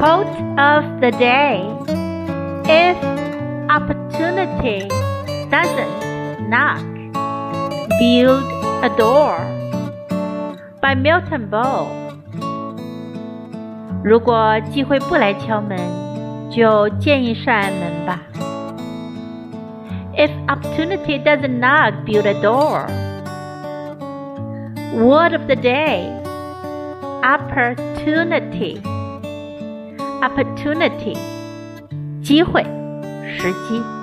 Quote of the day If opportunity doesn't knock, build a door. By Milton Berle。如果机会不来敲门，就建一扇门吧。If opportunity doesn't knock, build a door. Word of the day Opportunity. Opportunity 机会，时机。